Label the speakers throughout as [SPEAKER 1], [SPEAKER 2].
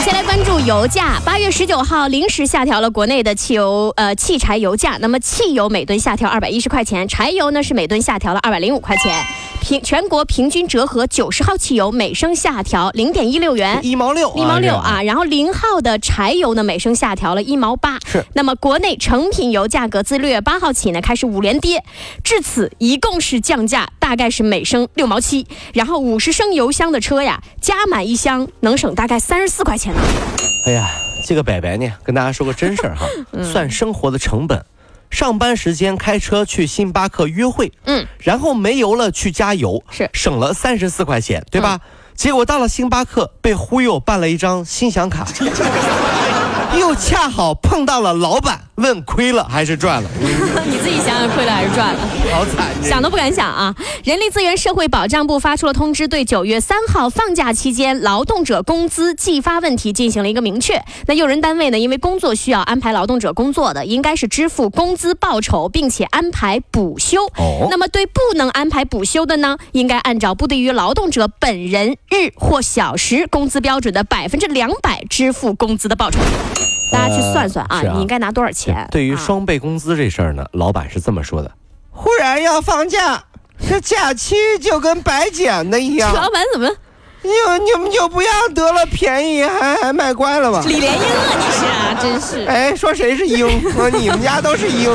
[SPEAKER 1] 先来关注油价。八月十九号临时下调了国内的汽油呃汽柴油价，那么汽油每吨下调二百一十块钱，柴油呢是每吨下调了二百零五块钱。平全国平均折合九十号汽油每升下调零点一六元，
[SPEAKER 2] 一毛六，
[SPEAKER 1] 一毛六啊。然后零号的柴油呢每升下调了一毛八。
[SPEAKER 2] 是
[SPEAKER 1] 那么国内成品油价格自六月八号起呢开始五连跌，至此一共是降价大概是每升六毛七。然后五十升油箱的车呀，加满一箱能省大概三十四块钱呢。
[SPEAKER 2] 哎呀，这个伯伯呢，跟大家说个真事儿哈，
[SPEAKER 1] 嗯
[SPEAKER 2] 算生活的成本。上班时间开车去星巴克约会，
[SPEAKER 1] 嗯，
[SPEAKER 2] 然后没油了去加油，
[SPEAKER 1] 是。嗯
[SPEAKER 2] 省了三十四块钱，对吧？结果到了星巴克被忽悠办了一张新想卡，又恰好碰到了老板，问亏了还是赚了，
[SPEAKER 1] 你自己想想亏了还是赚了？
[SPEAKER 2] 好惨！这
[SPEAKER 1] 想都不敢想啊！人力资源社会保障部发出了通知，对九月三号放假期间劳动者工资计发问题进行了一个明确。那用人单位呢，因为工作需要安排劳动者工作的，应该是支付工资报酬，并且安排补休。
[SPEAKER 2] 哦
[SPEAKER 1] 那么对不能安排补休的呢，应该按照不低于劳动者本人日或小时工资标准的百分之两百支付工资的报酬。大家去算算啊，你应该拿多少钱？
[SPEAKER 2] 对于
[SPEAKER 1] 啊
[SPEAKER 2] 双倍工资这事儿呢，老板是这么说的：忽然要放假，这假期就跟白捡的一样
[SPEAKER 1] 这。老板怎么
[SPEAKER 2] 你你们就不要得了便宜还还卖乖了吧？
[SPEAKER 1] 李莲英啊？你是啊，真是。
[SPEAKER 2] 哎，说谁是鹰？说你们家都是鹰。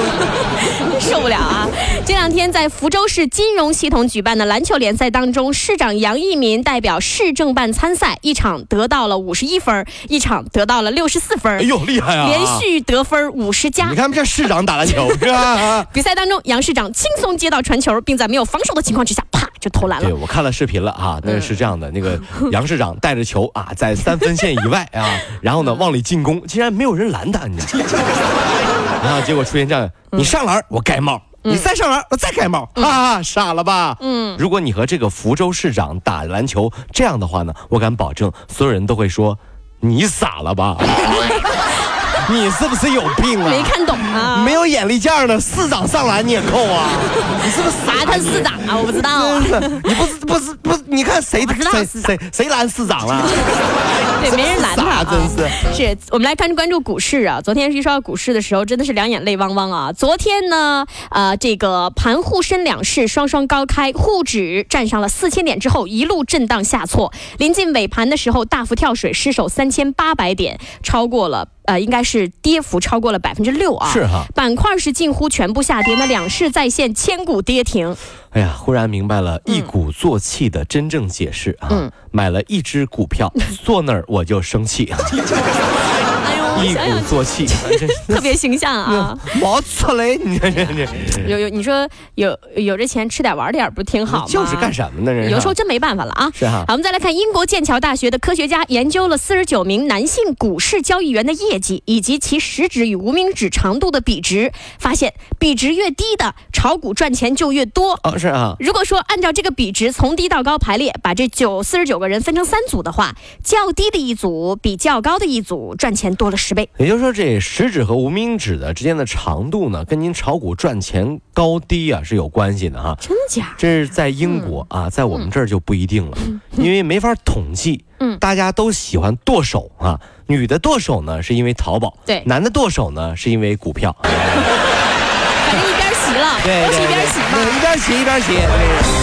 [SPEAKER 1] 受不了啊！这两天在福州市金融系统举办的篮球联赛当中，市长杨益民代表市政办参赛，一场得到了五十一分，一场得到了六十四分，
[SPEAKER 2] 哎呦，厉害啊！
[SPEAKER 1] 连续得分五十加
[SPEAKER 2] 你。看这市长打篮球是吧？
[SPEAKER 1] 比赛当中，杨市长轻松接到传球，并在没有防守的情况之下，啪就投篮了
[SPEAKER 2] 对，。我看了视频了啊，那是这样的，那个 杨市长带着球啊，在三分线以外啊，然后呢往里进攻，竟然没有人拦他，你知道吗？然后结果出现这样，你上篮我盖帽。你再上篮，我再盖帽，哈、哈，傻了吧？嗯，如果你和这个福州市长打篮球这样的话呢，我敢保证，所有人都会说，你傻了吧？你是不是有病啊？
[SPEAKER 1] 没看懂啊？
[SPEAKER 2] 没有眼力见儿呢，市长上篮你也扣啊？你是不是傻？
[SPEAKER 1] 啥？他是市长啊？我不知道
[SPEAKER 2] 你不是不是不是？你看谁谁谁拦市长了？
[SPEAKER 1] 对，没人拦他、啊，
[SPEAKER 2] 真是。
[SPEAKER 1] 是我们来看关注股市啊。昨天一说到股市的时候，真的是两眼泪汪汪啊。昨天呢，呃，这个盘沪深两市双双高开，沪指站上了四千点之后，一路震荡下挫，临近尾盘的时候大幅跳水，失守三千八百点，超过了。呃，应该是跌幅超过了百分之六啊，
[SPEAKER 2] 是哈
[SPEAKER 1] 板块是近乎全部下跌，那两市再现千股跌停，
[SPEAKER 2] 哎呀，忽然明白了一鼓作气的真正解释啊！
[SPEAKER 1] 嗯
[SPEAKER 2] 买了一只股票，坐那儿我就生气，一鼓作气，
[SPEAKER 1] 特别形象啊。
[SPEAKER 2] 毛出来！你看这这
[SPEAKER 1] 有有，你说有有这钱吃点玩点不挺好吗？
[SPEAKER 2] 就是干什么呢？这
[SPEAKER 1] 有时候真没办法了啊。
[SPEAKER 2] 是哈
[SPEAKER 1] 好，我们再来看英国剑桥大学的科学家研究了四十九名男性股市交易员的业绩以及其食指与无名指长度的比值，发现比值越低的炒股赚钱就越多。
[SPEAKER 2] 哦是啊，
[SPEAKER 1] 如果说按照这个比值从低到高排列，把这九四十九个人分成三组的话，较低的一组比较高的一组赚钱多了十倍。
[SPEAKER 2] 也就是说这食指和无名指的之间的长度呢，跟您炒股赚钱高低啊是有关系的哈。
[SPEAKER 1] 真假？
[SPEAKER 2] 这是在英国啊，在我们这儿就不一定了，因为没法统计。
[SPEAKER 1] 嗯
[SPEAKER 2] 大家都喜欢剁手啊，女的剁手呢是因为淘宝，
[SPEAKER 1] 对
[SPEAKER 2] 男的剁手呢是因为股票。
[SPEAKER 1] 反正一边洗了，都是一边洗嘛。
[SPEAKER 2] 对一边洗一边骑。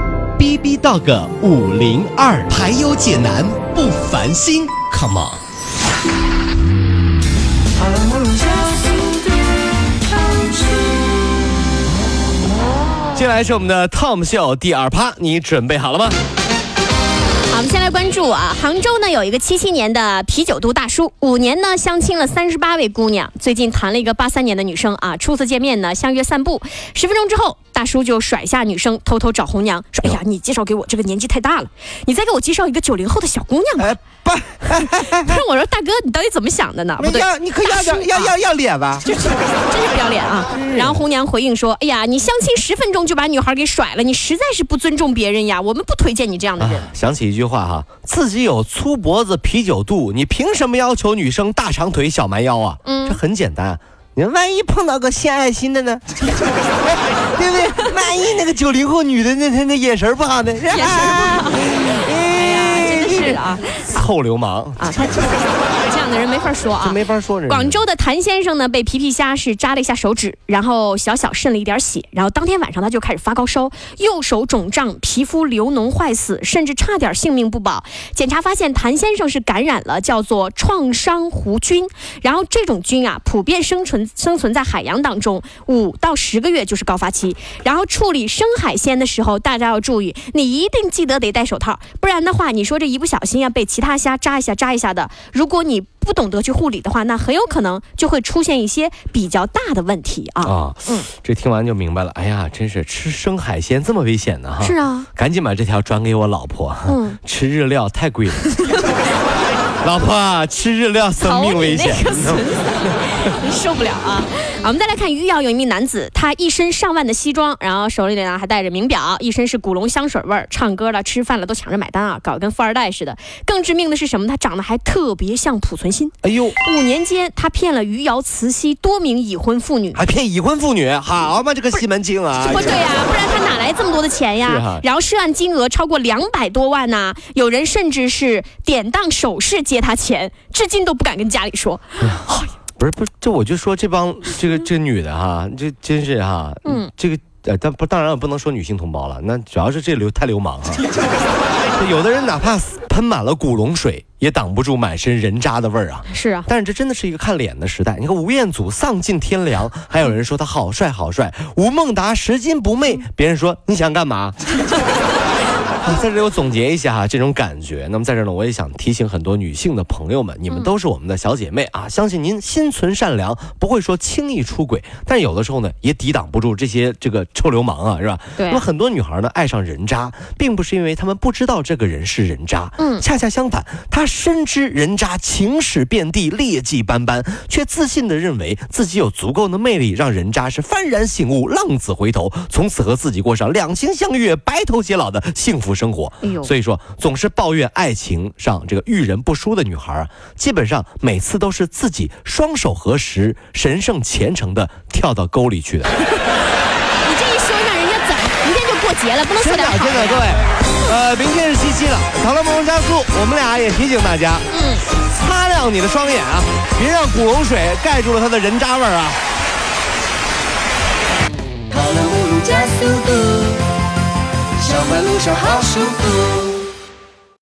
[SPEAKER 3] 逼逼到个五零二，排忧解难不烦心，Come on。
[SPEAKER 2] 接下来是我们的 Tom 秀第二趴，你准备好了吗？
[SPEAKER 1] 好，我们先来关注啊，杭州呢有一个七七年的啤酒肚大叔，五年呢相亲了三十八位姑娘，最近谈了一个八三年的女生啊，初次见面呢相约散步，十分钟之后，大叔就甩下女生，偷偷找红娘，说：“哎呀，你介绍给我这个年纪太大了，你再给我介绍一个九零后的小姑娘吧。
[SPEAKER 4] 哎，不，
[SPEAKER 1] 但是我说大哥，你到底怎么想的呢？不对，
[SPEAKER 4] 要你可以要要
[SPEAKER 1] 啊
[SPEAKER 4] 要要脸吧？
[SPEAKER 1] 真是不要脸啊！然后红娘回应说：“哎呀，你相亲十分钟就把女孩给甩了，你实在是不尊重别人呀！我们不推荐你这样的人。
[SPEAKER 2] 啊，想起一句话哈，自己有粗脖子、啤酒肚，你凭什么要求女生大长腿、小蛮腰啊？
[SPEAKER 1] 嗯
[SPEAKER 2] 这很简单啊，
[SPEAKER 4] 你万一碰到个献爱心的呢？对不对？万一那个九零后女的那那那眼神不好呢？眼
[SPEAKER 1] 神不好哎呀，真的是啊
[SPEAKER 2] 臭流氓，
[SPEAKER 1] 啊！样的人没法说啊
[SPEAKER 2] 这。没法说人。
[SPEAKER 1] 广州的谭先生呢，被皮皮虾是扎了一下手指，然后小小渗了一点血，然后当天晚上他就开始发高烧，右手肿胀，皮肤流脓坏死，甚至差点性命不保。检查发现谭先生是感染了叫做创伤弧菌，然后这种菌啊，普遍生存生存在海洋当中，五到十个月就是高发期。然后处理生海鲜的时候，大家要注意，你一定记得得戴手套，不然的话，你说这一不小心啊，被其他虾扎一下扎一下的，如果你不懂得去护理的话，那很有可能就会出现一些比较大的问题啊。
[SPEAKER 2] 啊，这听完就明白了。哎呀，真是吃生海鲜这么危险呢哈！
[SPEAKER 1] 是啊，
[SPEAKER 2] 赶紧把这条转给我老婆。
[SPEAKER 1] 嗯，
[SPEAKER 2] 吃日料太贵了。老婆啊，吃日料生命危险。
[SPEAKER 1] 受不了啊！好，我们再来看余姚有一名男子，他一身上万的西装，然后手里呢还带着名表，一身是古龙香水味儿，唱歌了、吃饭了都抢着买单啊，搞得跟富二代似的。更致命的是什么？他长得还特别像濮存昕。
[SPEAKER 2] 哎呦，
[SPEAKER 1] 五年间，他骗了余姚、慈溪多名已婚妇女。
[SPEAKER 2] 还骗已婚妇女，好嘛，这个西门庆啊！
[SPEAKER 1] 不对呀、不然他哪来这么多的钱呀？然后涉案金额超过两百多万呐、有人甚至是典当首饰借他钱，至今都不敢跟家里说。
[SPEAKER 2] 不是不是，这我就说这帮这个这个女的哈，这真是哈，
[SPEAKER 1] 嗯
[SPEAKER 2] 嗯，这个呃，但不当然我不能说女性同胞了，那主要是这流太流氓啊。有的人哪怕喷满了古龙水，也挡不住满身人渣的味儿啊。
[SPEAKER 1] 是啊，
[SPEAKER 2] 但是这真的是一个看脸的时代。你看吴彦祖丧尽天良，还有人说他好帅好帅；吴孟达拾金不昧，别人说你想干嘛？啊在这里我总结一下哈这种感觉。那么在这儿呢，我也想提醒很多女性的朋友们，你们都是我们的小姐妹啊，相信您心存善良，不会说轻易出轨，但有的时候呢，也抵挡不住这些这个臭流氓啊，是吧？
[SPEAKER 1] 对
[SPEAKER 2] 那么很多女孩呢爱上人渣，并不是因为她们不知道这个人是人渣，
[SPEAKER 1] 嗯
[SPEAKER 2] 恰恰相反，她深知人渣情史遍地，劣迹斑斑，却自信的认为自己有足够的魅力，让人渣是幡然醒悟，浪子回头，从此和自己过上两情相悦、白头偕老的幸福生活。
[SPEAKER 1] 哎
[SPEAKER 2] 所以说，总是抱怨爱情上这个遇人不淑的女孩啊，基本上每次都是自己双手合十，神圣虔诚的跳到沟里去的。
[SPEAKER 1] 你这一说，让人家怎么明天就过节了？不能说
[SPEAKER 2] 真的
[SPEAKER 1] 点好
[SPEAKER 2] 真的，各位，呃，明天是七夕了，讨论梦中加速，我们俩也提醒大家，
[SPEAKER 1] 嗯，
[SPEAKER 2] 擦亮你的双眼啊，别让古龙水盖住了它的人渣味儿啊。
[SPEAKER 5] 跑了五路加速度，上班路上好舒服。